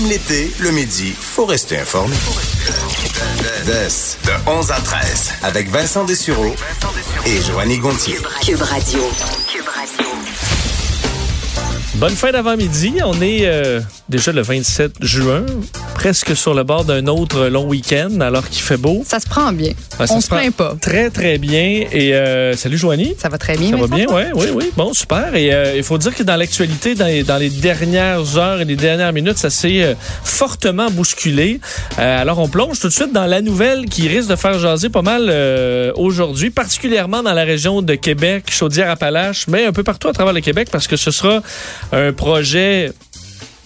Même l'été, le midi, faut rester informé. de 11 à 13, avec Vincent Dessureau et Joanny Gontier. Cube Radio. Bonne fin d'avant-midi. On est euh, déjà le 27 juin, presque sur le bord d'un autre long week-end, alors qu'il fait beau. Ça se prend bien. Ça On se se plaint pas. Très, très bien. Et euh, salut, Joanie. Ça va très bien. Ça va bien, oui, oui, oui. Bon, super. Et euh, il faut dire que dans l'actualité, dans les, dans les dernières heures et les dernières minutes, ça s'est euh, fortement bousculé. Alors, on plonge tout de suite dans la nouvelle qui risque de faire jaser pas mal aujourd'hui, particulièrement dans la région de Québec, Chaudière-Appalaches, mais un peu partout à travers le Québec, parce que ce sera un projet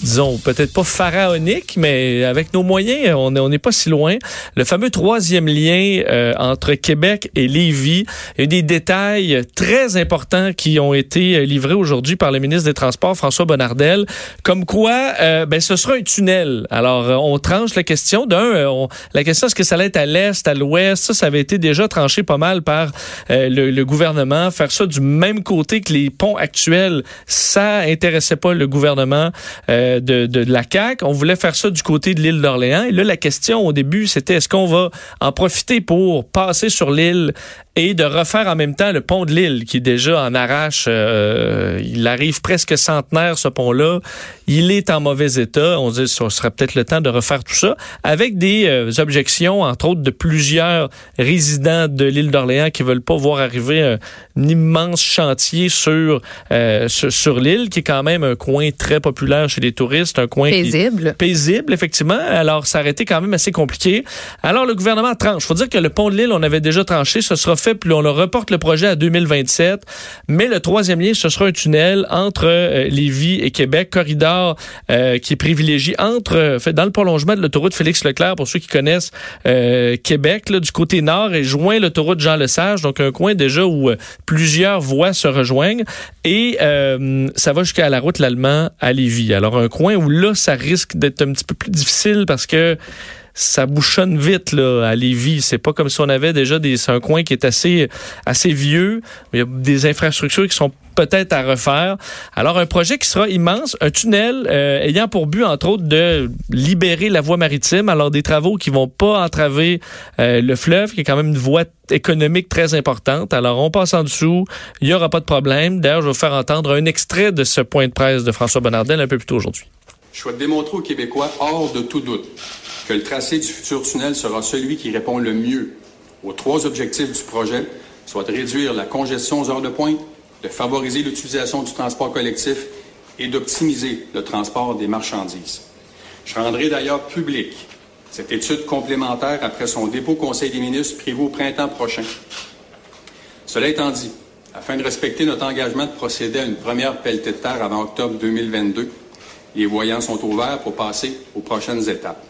disons, peut-être pas pharaonique, mais avec nos moyens, on n'est pas si loin. Le fameux troisième lien euh, entre Québec et Lévis. Il des détails très importants qui ont été euh, livrés aujourd'hui par le ministre des Transports, François Bonnardel, comme quoi euh, ben, ce sera un tunnel. Alors, on tranche la question. D'un, la question, est-ce que ça allait être à l'est, à l'ouest? Ça, ça avait été déjà tranché pas mal par le, le gouvernement. Faire ça du même côté que les ponts actuels, ça intéressait pas le gouvernement de, de, la CAQ. On voulait faire ça du côté de l'île d'Orléans. Et là, la question au début, c'était est-ce qu'on va en profiter pour passer sur l'île et de refaire en même temps le pont de l'île qui est déjà en arrache? euh, il arrive presque centenaire, ce pont-là. Il est en mauvais état. On se dit ce serait peut-être le temps de refaire tout ça avec des euh, objections, entre autres, de plusieurs résidents de l'île d'Orléans qui veulent pas voir arriver un, immense chantier sur, euh, sur, sur l'île, qui est quand même un coin très populaire chez les touristes, un coin qui- Paisible. paisible, effectivement. Alors, ça aurait été quand même assez compliqué. Alors, le gouvernement tranche. faut dire que le pont de l'île, on avait déjà tranché. Ce sera fait, puis on le reporte le projet à 2027. Mais le troisième lien, ce sera un tunnel entre euh, Lévis et Québec, corridor euh, qui est privilégié entre, euh, fait, dans le prolongement de l'autoroute Félix-Leclerc, pour ceux qui connaissent euh, Québec, là, du côté nord, et joint l'autoroute Jean-Lesage, donc un coin déjà où plusieurs voies se rejoignent. Et euh, ça va jusqu'à la route l'Allemand à Lévis. Alors, un coin où là, ça risque d'être un petit peu plus difficile parce que ça bouchonne vite là à Lévis. C'est pas comme si on avait déjà des c'est un coin qui est assez assez vieux. Il y a des infrastructures qui sont peut-être à refaire. Alors un projet qui sera immense, un tunnel euh, ayant pour but entre autres de libérer la voie maritime. Alors des travaux qui vont pas entraver euh, le fleuve, qui est quand même une voie économique très importante. Alors on passe en dessous, il y aura pas de problème. D'ailleurs, je vais vous faire entendre un extrait de ce point de presse de François Bonnardel un peu plus tôt aujourd'hui. Je souhaite démontrer aux Québécois, hors de tout doute, que le tracé du futur tunnel sera celui qui répond le mieux aux trois objectifs du projet, soit de réduire la congestion aux heures de pointe, de favoriser l'utilisation du transport collectif et d'optimiser le transport des marchandises. Je rendrai d'ailleurs public cette étude complémentaire après son dépôt au Conseil des ministres prévu au printemps prochain. Cela étant dit, afin de respecter notre engagement de procéder à une première pelletée de terre avant octobre 2022, les voyants sont ouverts pour passer aux prochaines étapes.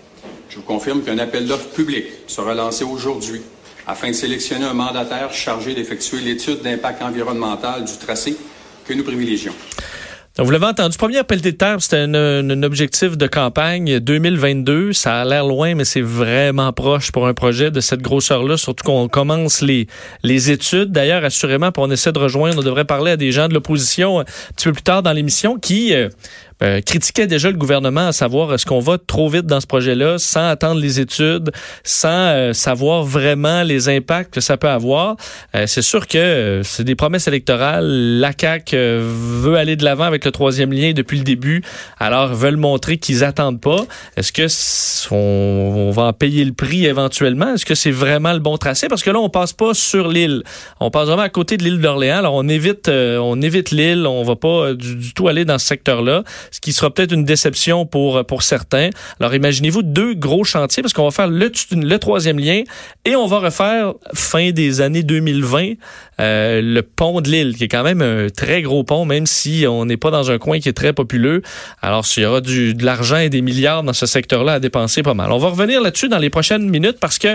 Je vous confirme qu'un appel d'offres public sera lancé aujourd'hui afin de sélectionner un mandataire chargé d'effectuer l'étude d'impact environnemental du tracé que nous privilégions. Donc, vous l'avez entendu, premier appel des terres, c'était un, objectif de campagne 2022. Ça a l'air loin, mais c'est vraiment proche pour un projet de cette grosseur-là, surtout qu'on commence les, études. D'ailleurs, assurément, puis on essaie de rejoindre, on devrait parler à des gens de l'opposition un petit peu plus tard dans l'émission qui euh, euh, critiquaient déjà le gouvernement à savoir est-ce qu'on va trop vite dans ce projet-là sans attendre les études, sans euh, savoir vraiment les impacts que ça peut avoir. Euh, c'est sûr que euh, c'est des promesses électorales. La CAQ euh, veut aller de l'avant avec le troisième lien depuis le début. Alors, veulent montrer qu'ils attendent pas. Est-ce que on, on va en payer le prix éventuellement? Est-ce que c'est vraiment le bon tracé? Parce que là, on passe pas sur l'île. On passe vraiment à côté de l'île d'Orléans. Alors, on évite, on évite l'île. On va pas du tout aller dans ce secteur-là. Ce qui sera peut-être une déception pour, pour certains. Alors imaginez-vous deux gros chantiers parce qu'on va faire le, le troisième lien et on va refaire fin des années 2020 euh, le pont de l'île, qui est quand même un très gros pont, même si on n'est pas dans un coin qui est très populeux. Alors, s'il y aura du, de l'argent et des milliards dans ce secteur-là à dépenser, pas mal. On va revenir là-dessus dans les prochaines minutes parce que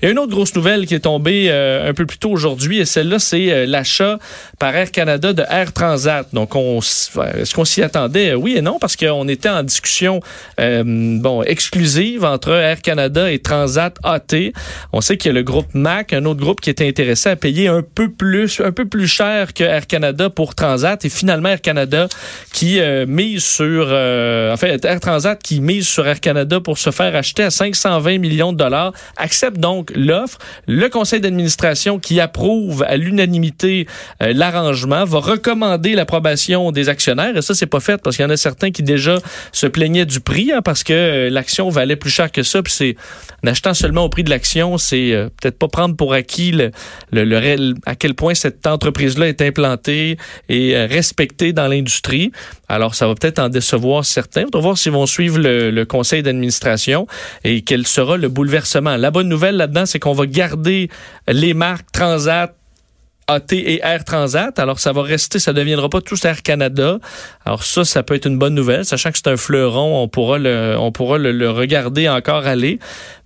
il y a une autre grosse nouvelle qui est tombée euh, un peu plus tôt aujourd'hui et celle-là, c'est euh, l'achat par Air Canada de Air Transat. Donc, on, est-ce qu'on s'y attendait? Oui et non, parce qu'on était en discussion bon exclusive entre Air Canada et Transat AT. On sait qu'il y a le groupe MAC, un autre groupe qui était intéressé à payer un peu plus un peu plus cher que Air Canada pour Transat et finalement Air Canada qui euh, mise sur euh, en fait Air Transat qui mise sur Air Canada pour se faire acheter à 520 millions de dollars accepte donc l'offre. Le conseil d'administration qui approuve à l'unanimité euh, l'arrangement va recommander l'approbation des actionnaires et ça c'est pas fait parce qu'il y en a certains qui déjà se plaignaient du prix hein, parce que l'action valait plus cher que ça puis c'est en achetant seulement au prix de l'action c'est peut-être pas prendre pour acquis le, le, le, à quel point cette entreprise-là est implantée et euh, respectée dans l'industrie. Alors, ça va peut-être en décevoir certains. On va voir s'ils vont suivre le, conseil d'administration et quel sera le bouleversement. La bonne nouvelle là-dedans, c'est qu'on va garder les marques Transat, AT et Air Transat. Alors, ça va rester, ça ne deviendra pas tous Air Canada. Alors, ça, ça peut être une bonne nouvelle. Sachant que c'est un fleuron, on pourra le, on pourra le regarder encore aller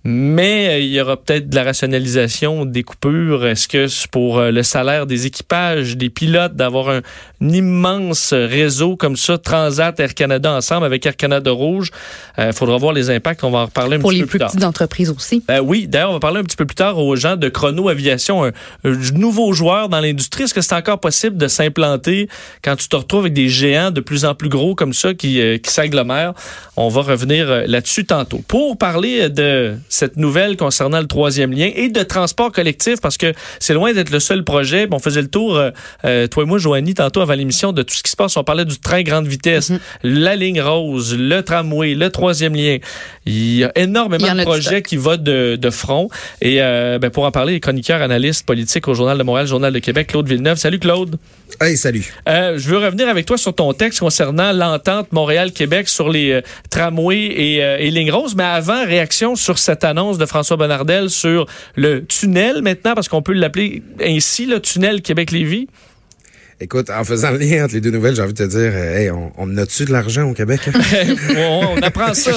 mais euh, il y aura peut-être de la rationalisation des coupures. Est-ce que c'est pour euh, le salaire des équipages, des pilotes, d'avoir un, immense réseau comme ça, Transat, Air Canada ensemble avec Air Canada Rouge? Il euh, faudra voir les impacts. On va en reparler un petit peu plus tard. Pour les plus petites entreprises aussi. oui, d'ailleurs, on va parler un petit peu plus tard aux gens de Chrono Aviation, un, nouveau joueur dans l'industrie? Est-ce que c'est encore possible de s'implanter quand tu te retrouves avec des géants de plus en plus gros comme ça qui, qui s'agglomèrent? On va revenir là-dessus tantôt. Pour parler de cette nouvelle concernant le troisième lien et de transport collectif parce que c'est loin d'être le seul projet. on faisait le tour, euh, euh, toi et moi, Joanie, tantôt avant l'émission, de tout ce qui se passe. On parlait du train grande vitesse, mhm. la ligne rose, le tramway, le troisième lien. Il y a énormément de projets qui vont de, front. Et euh, ben, pour en parler, les chroniqueurs, analystes politiques au Journal de Montréal, Journal de Québec, Claude Villeneuve. Salut Claude. Hey, salut. je veux revenir avec toi sur ton texte concernant l'entente Montréal-Québec sur les tramways et, et lignes roses. Mais avant, réaction sur cette annonce de François Bonnardel sur le tunnel maintenant, parce qu'on peut l'appeler ainsi, le tunnel Québec-Lévis? Écoute, en faisant le lien entre les deux nouvelles, j'ai envie de te dire, euh, hey, on, on a-tu de l'argent au Québec? on, apprend ça.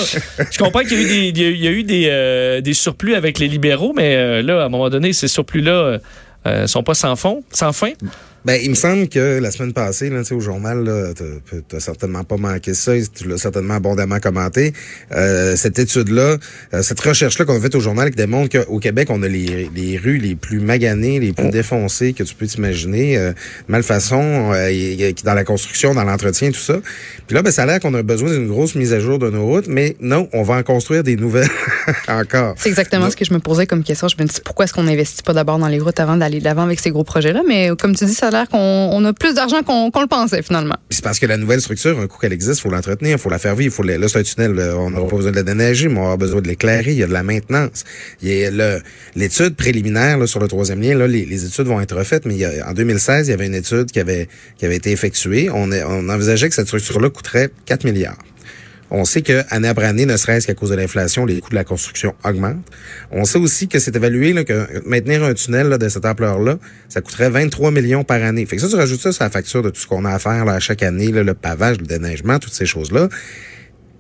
Je comprends qu'il y a eu des, il y a eu des, euh, des surplus avec les libéraux, mais euh, là, à un moment donné, ces surplus-là euh, sont pas sans fond, sans fin. Ben, il me semble que la semaine passée, là, au journal, tu n'as certainement pas manqué ça, tu l'as certainement abondamment commenté. Euh, cette étude-là, euh, cette recherche-là qu'on a faite au journal qui démontre qu'au Québec, on a les, les, rues les plus maganées, les plus oh. défoncées que tu peux t'imaginer, euh, malfaçon, euh, dans la construction, dans l'entretien, tout ça. Puis là, ben, ça a l'air qu'on a besoin d'une grosse mise à jour de nos routes, mais non, on va en construire des nouvelles encore. C'est exactement ce que je me posais comme question. Je me dis pourquoi est-ce qu'on n'investit pas d'abord dans les routes avant d'aller de l'avant avec ces gros projets-là? Mais comme tu dis, ça qu'on a plus d'argent qu'on le pensait finalement. C'est parce que la nouvelle structure, un coup qu'elle existe, faut l'entretenir, faut la faire vivre. Faut là, c'est un tunnel, on n'aura pas besoin de la déneiger, mais on aura besoin de l'éclairer, il y a de la maintenance. Il y a l'étude préliminaire sur le troisième lien, là, les, études vont être refaites, mais en 2016, il y avait une étude qui avait, qui avait été effectuée. On, on envisageait que cette structure-là coûterait 4 milliards. On sait que année après année, ne serait-ce qu'à cause de l'inflation, les coûts de la construction augmentent. On sait aussi que c'est évalué là, que maintenir un tunnel là, de cette ampleur-là, ça coûterait 23 millions par année. Fait que ça, tu rajoutes ça sur la facture de tout ce qu'on a à faire là, à chaque année, là, le pavage, le déneigement, toutes ces choses-là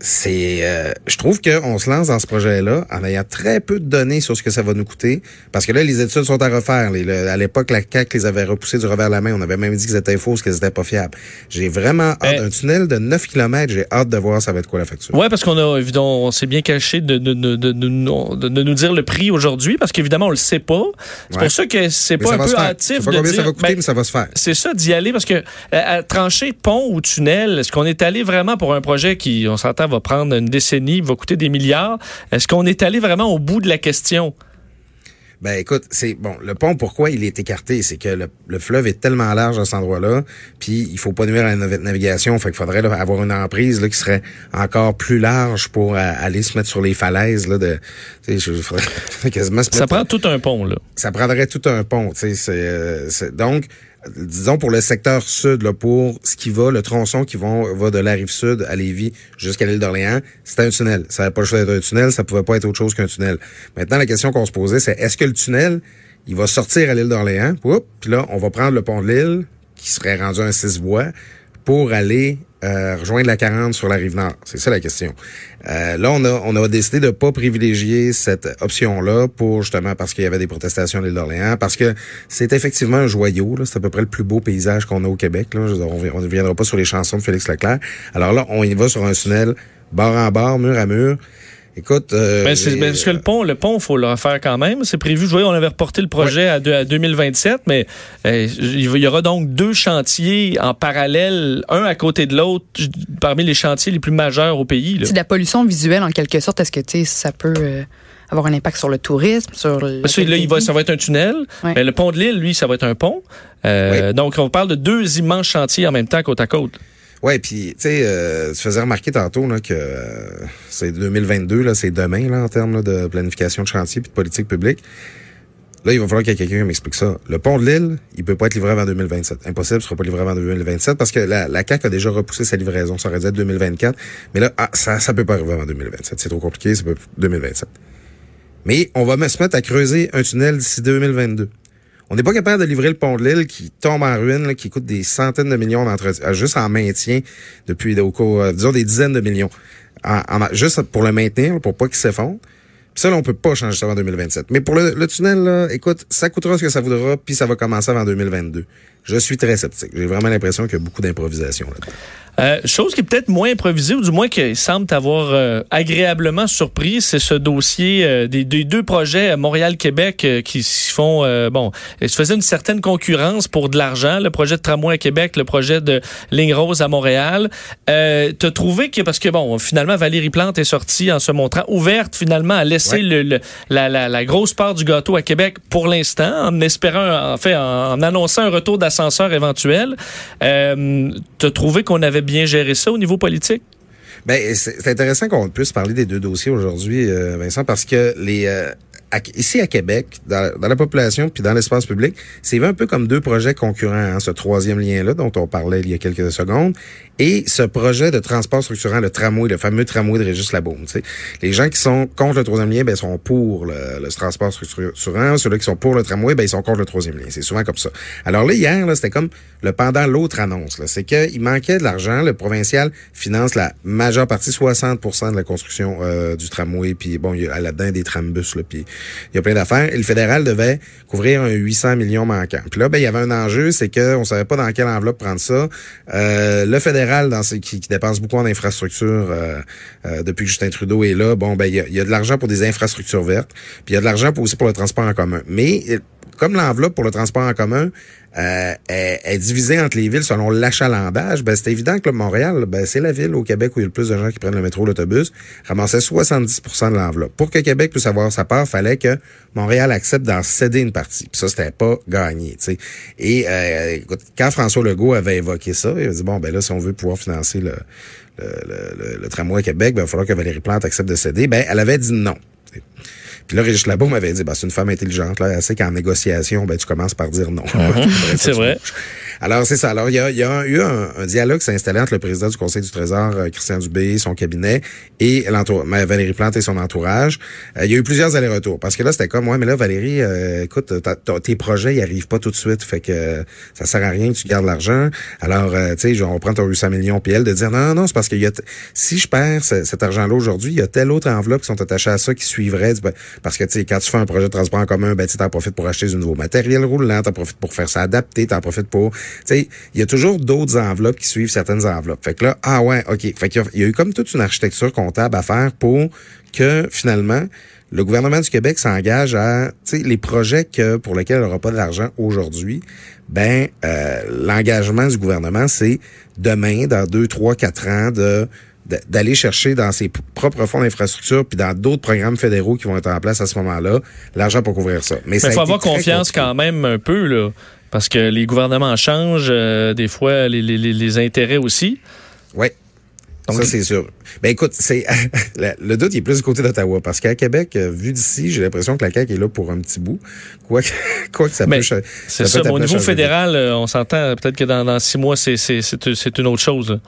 c'est, euh, je trouve qu'on se lance dans ce projet-là en ayant très peu de données sur ce que ça va nous coûter, parce que là, les études sont à refaire. à l'époque, la CAC les avait repoussés du revers de la main. On avait même dit qu'ils étaient fausses, qu'ils étaient pas fiables. J'ai vraiment hâte. d'un tunnel de 9 km, j'ai hâte de voir ça va être quoi la facture. Ouais, parce qu'on a, évidemment, on s'est bien caché de, de, de, de, de nous dire le prix aujourd'hui, parce qu'évidemment, on le sait pas. C'est pour ça que c'est pas un peu hâtif de dire, ça va coûter, ben, mais ça va se faire. C'est ça, d'y aller, parce que euh, à, trancher pont ou tunnel, est-ce qu'on est allé vraiment pour un projet qui, on s'entend, va prendre une décennie, va coûter des milliards. Est-ce qu'on est allé vraiment au bout de la question? Ben écoute, c'est bon, le pont, pourquoi il est écarté? C'est que le, fleuve est tellement large à cet endroit-là, puis il faut pas nuire à la navigation, fait qu'il faudrait avoir une emprise là, qui serait encore plus large pour euh, aller se mettre sur les falaises. Là, de, quasiment ça prend tout un pont, là. Ça prendrait tout un pont. tu sais. Euh, donc, disons pour le secteur sud, là, pour ce qui va, le tronçon qui va, va de la rive sud à Lévis jusqu'à l'île d'Orléans, c'était un tunnel. Ça n'avait pas le choix d'être un tunnel, ça pouvait pas être autre chose qu'un tunnel. Maintenant, la question qu'on se posait, c'est est-ce que le tunnel, il va sortir à l'île d'Orléans, puis là, on va prendre le pont de l'île, qui serait rendu un six voies, pour aller euh, rejoindre la 40 sur la rive nord. C'est ça la question. Euh, là, on a, on a décidé de pas privilégier cette option-là pour justement parce qu'il y avait des protestations à l'île d'Orléans, parce que c'est effectivement un joyau. C'est à peu près le plus beau paysage qu'on a au Québec. Là. On ne viendra pas sur les chansons de Félix Leclerc. Alors là, on y va sur un tunnel bord en bord, mur à mur. Écoute, euh, ben, c'est, ben, parce que le pont, le pont, faut le refaire quand même. C'est prévu. Je voyais, on avait reporté le projet à, à, 2027, mais euh, il y aura donc deux chantiers en parallèle, un à côté de l'autre, parmi les chantiers les plus majeurs au pays. C'est de la pollution visuelle en quelque sorte. Est-ce que tu sais, ça peut euh, avoir un impact sur le tourisme, sur le Parce que là, il va, ça va être un tunnel. Ouais. Mais le pont de l'île, lui, ça va être un pont. Euh, Donc, on parle de deux immenses chantiers en même temps, côte à côte. Ouais, puis tu sais, euh, tu faisais remarquer tantôt là, que euh, c'est 2022, là, c'est demain là, en termes là, de planification de chantier puis de politique publique. Là, il va falloir qu'il y ait quelqu'un qui m'explique ça. Le pont de l'île, il peut pas être livré avant 2027. Impossible, il sera pas livré avant 2027 parce que la, la CAQ a déjà repoussé sa livraison. Ça aurait dû être 2024. Mais là, ah, ça, ça peut pas arriver avant 2027. C'est trop compliqué, c'est 2027. Mais on va se mettre à creuser un tunnel d'ici 2022. On n'est pas capable de livrer le pont de l'île qui tombe en ruine, qui coûte des centaines de millions d'entretien, juste en maintien depuis, au cours, euh, disons, des dizaines de millions. En, juste pour le maintenir, pour pas qu'il s'effondre. Puis ça, là, on peut pas changer ça avant 2027. Mais pour le, le, tunnel, là, écoute, ça coûtera ce que ça voudra, puis ça va commencer avant 2022. Je suis très sceptique. J'ai vraiment l'impression qu'il y a beaucoup d'improvisation là-dedans. Euh, chose qui est peut-être moins improvisée, ou du moins qui semble t'avoir euh, agréablement surpris, c'est ce dossier euh, des, des, deux projets Montréal-Québec euh, qui se font, euh, bon, se faisaient une certaine concurrence pour de l'argent, le projet de tramway à Québec, le projet de ligne rose à Montréal. Euh, T'as trouvé que, parce que bon, finalement, Valérie Plante est sortie en se montrant ouverte finalement à laisser ouais. le, le, la, la, la, grosse part du gâteau à Québec pour l'instant, en espérant, en fait, en, en annonçant un retour d'ascenseur éventuel. Euh, T'as trouvé qu'on avait bien gérer ça au niveau politique? Ben, c'est intéressant qu'on puisse parler des deux dossiers aujourd'hui, euh, Vincent, parce que les euh, ici à Québec, dans, dans, la population puis dans l'espace public, c'est un peu comme deux projets concurrents. Hein, ce troisième lien-là dont on parlait il y a quelques secondes et ce projet de transport structurant, le tramway, le fameux tramway de Régis Labaume. Les gens qui sont contre le troisième lien, ben, sont pour le, le transport structurant. Ceux-là qui sont pour le tramway, ben, ils sont contre le troisième lien. C'est souvent comme ça. Alors là, hier, là, c'était comme le pendant l'autre annonce. C'est qu'il manquait de l'argent. Le provincial finance la majeure partie, 60% de la construction euh, du tramway. Puis bon, il y a là-dedans des trambus. Là, puis il y a plein d'affaires. Le fédéral devait couvrir un 800 millions manquants. Puis là, ben, il y avait un enjeu, c'est qu'on savait pas dans quelle enveloppe prendre ça. Euh, le fédéral dans ces, qui, dépense beaucoup en infrastructures euh, euh, depuis Justin Trudeau est là, bon, ben il y a, y a, de l'argent pour des infrastructures vertes, puis il y a de l'argent aussi pour le transport en commun. Mais comme l'enveloppe pour le transport en commun euh, est, est, divisée entre les villes selon l'achalandage, ben c'est évident que là, Montréal, ben, c'est la ville au Québec où il y a le plus de gens qui prennent le métro, l'autobus, ramassait 70% de l'enveloppe. Pour que Québec puisse avoir sa part, fallait que Montréal accepte d'en céder une partie. Puis ça, c'était pas gagné. sais. Et euh, écoute, quand François Legault avait évoqué ça, il a dit bon ben là, si on veut pouvoir financer le, le, le, le tramway à Québec, ben, il va falloir que Valérie Plante accepte de céder. Ben, elle avait dit non. T'sais. Puis là, Régis Labo m'avait dit, bah, c'est une femme intelligente, là, elle sait qu'en négociation, ben, tu commences par dire non. Mm -hmm. c'est vrai. Alors, c'est ça. Alors, il y a, eu un, un, dialogue installé entre le président du Conseil du Trésor, euh, Christian Dubé, son cabinet, et Valérie Plante et son entourage. Euh, il y a eu plusieurs allers-retours. Parce que là, c'était comme, ouais, mais là, Valérie, euh, écoute, tes projets, ils arrivent pas tout de suite. Fait que ça sert à rien que tu gardes l'argent. Alors, tu sais, on prend ton 800 millions, puis elle, de dire, non, non, c'est parce que y a si je perds ce, cet argent-là aujourd'hui, il y a telle autre enveloppe qui sont attachées à ça qui suivrait. Parce que, tu sais, quand tu fais un projet de transport en commun, ben, tu en profites pour acheter du nouveau matériel roulant, t'en profites pour faire ça adapter, t'en profites pour, sais, il y a toujours d'autres enveloppes qui suivent certaines enveloppes. Fait que là, ah ouais, OK. Fait qu'il y, y a eu comme toute une architecture comptable à faire pour que, finalement, le gouvernement du Québec s'engage à, tu sais, les projets que, pour lesquels il n'aura pas d'argent aujourd'hui, ben, euh, l'engagement du gouvernement, c'est demain, dans deux, trois, quatre ans, de d'aller chercher dans ses propres fonds d'infrastructure puis dans d'autres programmes fédéraux qui vont être en place à ce moment-là, l'argent pour couvrir ça. Mais il faut avoir confiance compliqué. quand même un peu, là, parce que les gouvernements changent, euh, des fois les, les, les intérêts aussi. Oui. ça, c'est sûr. Ben écoute, c'est le doute il est plus du côté d'Ottawa parce qu'à Québec, euh, vu d'ici, j'ai l'impression que la CAQ est là pour un petit bout. Quoi que, quoi que ça Mais peut C'est peut ça. mais Au niveau fédéral, euh, on s'entend peut-être que dans, dans six mois, c'est c'est- c'est- c'est une autre chose. là.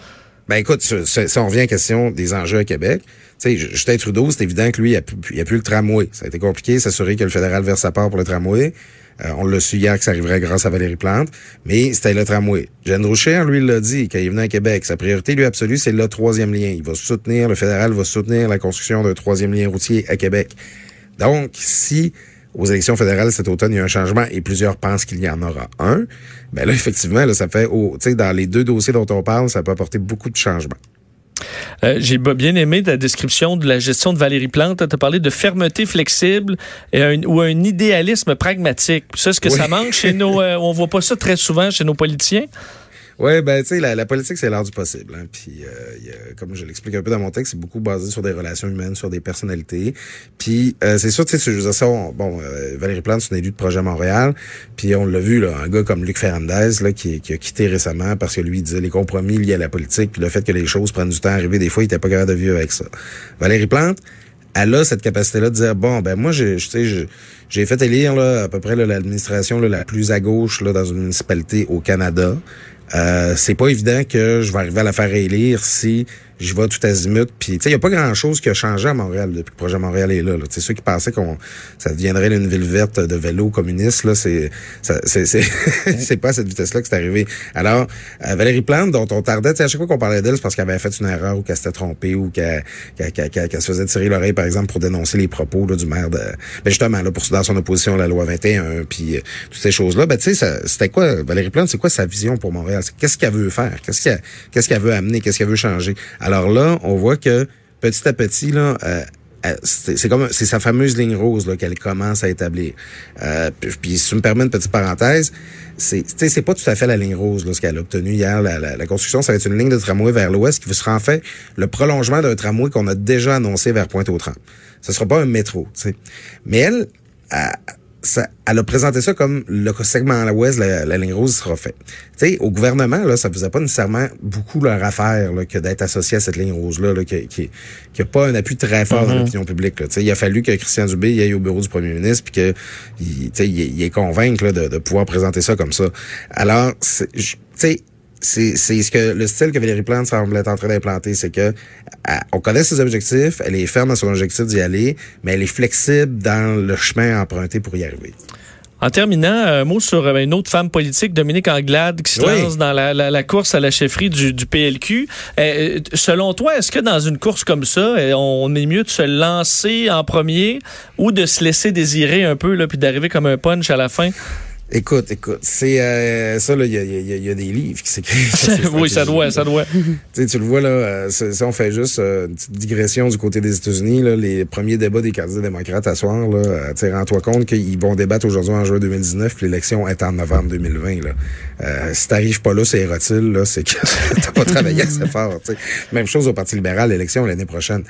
Ben écoute, si on revient à la question des enjeux à Québec, tu sais, Justin Trudeau, c'est évident que lui, il a, pu, il a plus le tramway. Ça a été compliqué, s'assurer que le fédéral verse sa part pour le tramway. Euh, on l'a su hier que ça arriverait grâce à Valérie Plante, mais c'était le tramway. Jeanne Roucher, lui, l'a dit quand il est à Québec. Sa priorité, lui, absolue, c'est le troisième lien. Il va soutenir, le fédéral va soutenir la construction d'un troisième lien routier à Québec. Donc, si aux élections fédérales cet automne, il y a un changement et plusieurs pensent qu'il y en aura un, ben là, effectivement, là, ça fait, au- tu sais, dans les deux dossiers dont on parle, ça peut apporter beaucoup de changements. Euh, J'ai bien aimé ta description de la gestion de Valérie Plante. Tu as parlé de fermeté flexible et un- ou un idéalisme pragmatique. Ça, est-ce que Oui. ça manque chez nos... euh, on voit pas ça très souvent chez nos politiciens? Ouais, ben tu sais, la, la politique c'est l'art du possible. Hein. Puis, euh, y a- comme je l'explique un peu dans mon texte, c'est beaucoup basé sur des relations humaines, sur des personnalités. Puis, euh, c'est sûr, tu sais, je veux dire ça, on- bon, euh, Valérie Plante, c'est une élue de projet Montréal. Puis, on l'a vu, là, un gars comme Luc Ferrandez, là, qui, qui a quitté récemment parce que lui, il disait les compromis liés à la politique, puis le fait que les choses prennent du temps à arriver, des fois, il était pas capable de vivre avec ça. Valérie Plante, elle a cette capacité-là de dire bon ben moi j'ai j'ai fait élire là à peu près l'administration la plus à gauche là dans une municipalité au Canada. Euh, c'est pas évident que je vais arriver à la faire élire si je vais tout azimut. Puis, tu sais, il y a pas grand-chose qui a changé à Montréal depuis que le projet Montréal est là. là. Tu sais, ceux qui pensaient qu'on ça deviendrait une ville verte de vélo communiste, là, c'est c'est c'est c'est pas à cette vitesse-là que c'est arrivé. Alors, euh, Valérie Plante, dont on tardait, tu sais, à chaque fois qu'on parlait d'elle, c'est parce qu'elle avait fait une erreur ou qu'elle s'était trompée ou qu'elle qu'elle- qu'elle- qu'elle- qu'elle se faisait tirer l'oreille, par exemple, pour dénoncer les propos là, du maire de... Ben justement, là, pour dans son opposition à la loi 21, puis euh, toutes ces choses-là. Ben, tu sais, c'était quoi, Valérie Plante, c'est quoi sa vision pour Montréal? Qu'est-ce qu'elle veut faire? Qu'est-ce qu'elle qu'est-ce qu'elle veut amener? Qu'est-ce qu'elle veut changer? Alors là, on voit que petit à petit, là, euh, euh, c'est comme c'est sa fameuse ligne rose qu'elle commence à établir. Euh, puis, si tu me permets une petite parenthèse, c'est c'est pas tout à fait la ligne rose là, ce qu'elle a obtenu hier. La, la, la construction, ça va être une ligne de tramway vers l'ouest qui sera en fait le prolongement d'un tramway qu'on a déjà annoncé vers Pointe-aux-Trembles. Ce sera pas un métro, tu. Mais elle, elle, ça, elle a présenté ça comme le segment à l'ouest, la, la ligne rose sera fait. Tu sais, au gouvernement, là, ça faisait pas nécessairement beaucoup leur affaire là, que d'être associé à cette ligne rose-là, là, qui, qui, qui a pas un appui très fort dans l'opinion publique. Là. Tu sais, il a fallu que Christian Dubé y aille au bureau du premier ministre puis que il, est convaincre là, de, de pouvoir présenter ça comme ça. Alors, tu sais, c'est c'est ce que le style que Valérie Plante semble être en train d'implanter, c'est que elle- on connaît ses objectifs, elle est ferme dans son objectif d'y aller, mais elle est flexible dans le chemin emprunté pour y arriver. En terminant, un mot sur euh, une autre femme politique, Dominique Anglade, qui se Oui. lance dans la, la- la course à la chefferie du, du PLQ. Euh, selon toi, est-ce que dans une course comme ça, euh, on est mieux de se lancer en premier ou de se laisser désirer un peu, là, puis d'arriver comme un punch à la fin? Écoute, écoute, c'est euh, ça là, il y a, y a- y a des livres qui s'écrivent. oui, ça doit, ça doit. Tu le vois là, euh, si on fait juste euh, une petite digression du côté des États-Unis, là, les premiers débats des candidats démocrates à soir, là, euh, rends-toi compte qu'ils vont débattre aujourd'hui en juin 2019, puis l'élection est en novembre 2020. Là. Euh, si t'arrives pas là, c'est rotile, là, c'est que t'as pas travaillé assez fort. tu sais. Même chose au Parti libéral, l'élection l'année prochaine.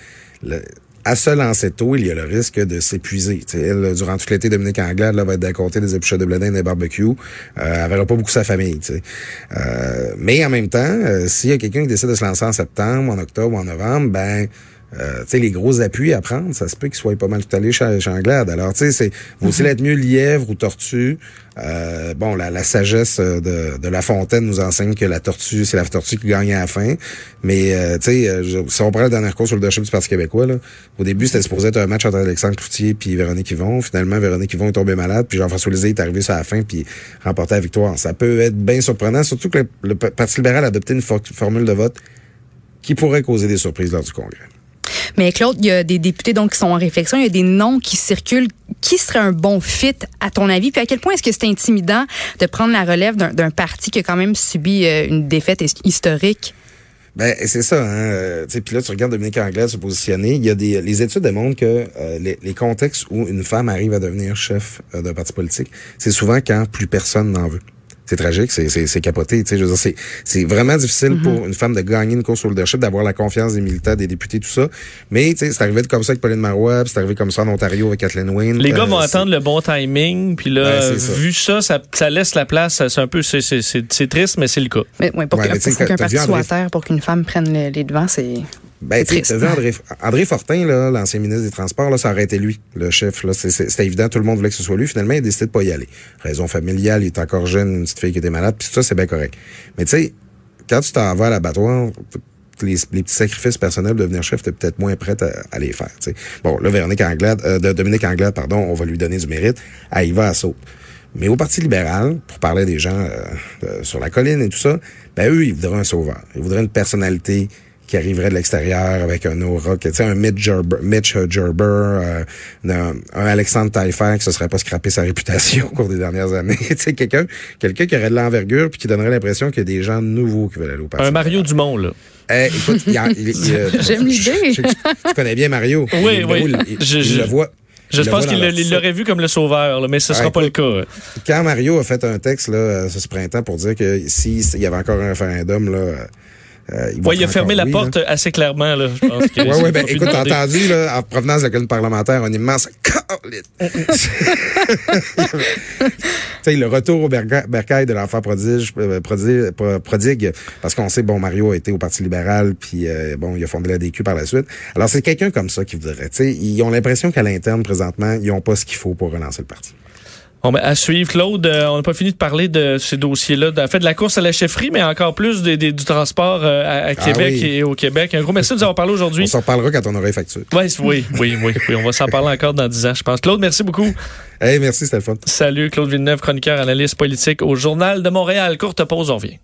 Le- à se lancer tôt, il y a le risque de s'épuiser. Durant tout l'été, Dominique Anglade là, va être d'un côté des épluchets de bledin des barbecues. Euh, elle verra pas beaucoup sa famille. Euh, mais en même temps, euh, s'il y a quelqu'un qui décide de se lancer en septembre, en octobre, en novembre, ben euh, tu sais, les gros appuis à prendre, ça se peut qu'ils soient pas mal tout allés chez, chez Anglade. Alors, tu sais, c'est vaut-il être mieux lièvre ou tortue? Euh, bon, la, la sagesse euh, de, de La Fontaine nous enseigne que la tortue, c'est la tortue qui gagne à la fin. Mais, euh, tu sais, euh, si on prend la dernière course sur le leadership du Parti québécois, là, au début, c'était supposé être un match entre Alexandre Cloutier puis Véronique Yvon. Finalement, Véronique Yvon est tombée malade, puis Jean-François Lisée est arrivé sur la fin puis remporté la victoire. Ça peut être bien surprenant, surtout que le, le Parti libéral a adopté une for- formule de vote qui pourrait causer des surprises lors du Congrès. Mais Claude, il y a des députés donc qui sont en réflexion, il y a des noms qui circulent. Qui serait un bon fit à ton avis? Puis à quel point est-ce que c'est intimidant de prendre la relève d'un parti qui a quand même subi euh, une défaite his- historique? Ben c'est ça, hein. euh, Puis là, tu regardes Dominique Anglade se positionner. Il y a des les études démontrent que euh, les, contextes où une femme arrive à devenir chef d'un parti politique, c'est souvent quand plus personne n'en veut. C'est tragique, c'est, capoté. Tu sais, je veux dire, c'est, c'est vraiment difficile pour une femme de gagner une course au leadership, d'avoir la confiance des militants, des députés, tout ça. Mais tu sais, c'est arrivé comme ça avec Pauline Marois, puis c'est arrivé comme ça en Ontario avec Kathleen Wayne. Les gars Euh, vont attendre le bon timing, puis là, Ouais, ça. vu ça, ça, ça laisse la place. C'est un peu, c'est, triste, mais c'est le cas. Mais, ouais, pour Ouais, qu'un parti soit à terre pour qu'une femme prenne le- les devants, c'est. Ben, C'est tu sais, triste. t'as vu André, André Fortin, l'ancien ministre des Transports, là, ça aurait été lui, le chef. C'était évident, tout le monde voulait que ce soit lui. Finalement, il a décidé de pas y aller. Raison familiale, il est encore jeune, une petite fille qui était malade, puis tout ça, c'est bien correct. Mais tu sais, quand tu t'en vas à l'abattoir, les, les petits sacrifices personnels de devenir chef, t'es peut-être moins prête à, à les faire. Bon, là, Véronique Anglade, euh, de Dominique Anglade, pardon, on va lui donner du mérite. Elle y va à saute. Mais au Parti libéral, pour parler des gens euh, euh, sur la colline et tout ça, ben eux, ils voudraient un sauveur. Ils voudraient une personnalité qui arriverait de l'extérieur avec un aura, que, tu sais, un Mitch Gerber, Mitch Gerber euh, un, un Alexandre Taillefer qui se serait pas scrappé sa réputation au cours des dernières années. tu sais, quelqu'un, quelqu'un qui aurait de l'envergure puis qui donnerait l'impression qu'il y a des gens nouveaux qui veulent aller au Parti Un Mario Dumont, là. eh, écoute, il y a- il- il- J'aime l'idée. Tu connais bien Mario. Oui, Il- oui. Je- il je- le voit. Je pense qu'il l'aurait vu comme le sauveur, là, mais ce Ouais, sera pas le cas. Quand Mario a fait un texte là, ce printemps pour dire que si s'il y avait encore un référendum, là, il Ouais, il a fermé la oui, porte là. assez clairement, là, je pense. que Ouais, c'est ouais, ben, écoute, entendu, là, en provenance de la colonne parlementaire, un immense. Tu sais, le retour au bercail de l'enfant prodige, euh, prodigue, pro- prodigue, parce qu'on sait, bon, Mario a été au Parti libéral, puis euh, bon, il a fondé la DQ par la suite. Alors, c'est quelqu'un comme ça qui voudrait. Tu sais, ils ont l'impression qu'à l'interne, présentement, ils ont pas ce qu'il faut pour relancer le parti. Bon, ben, à suivre, Claude, euh, on n'a pas fini de parler de ces dossiers-là, en fait, de la course à la chefferie, mais encore plus des, des- du transport euh, à, à Ah Québec oui. et au Québec. Un gros merci de nous avoir parlé On aujourd'hui. s'en reparlera quand on aura les factures. Ouais, oui, oui, oui, oui. On va s'en parler encore dans 10 ans, je pense. Claude, merci beaucoup. Hey, merci, fun. Salut, Claude Villeneuve, chroniqueur, analyste politique au Journal de Montréal. Courte pause, on revient.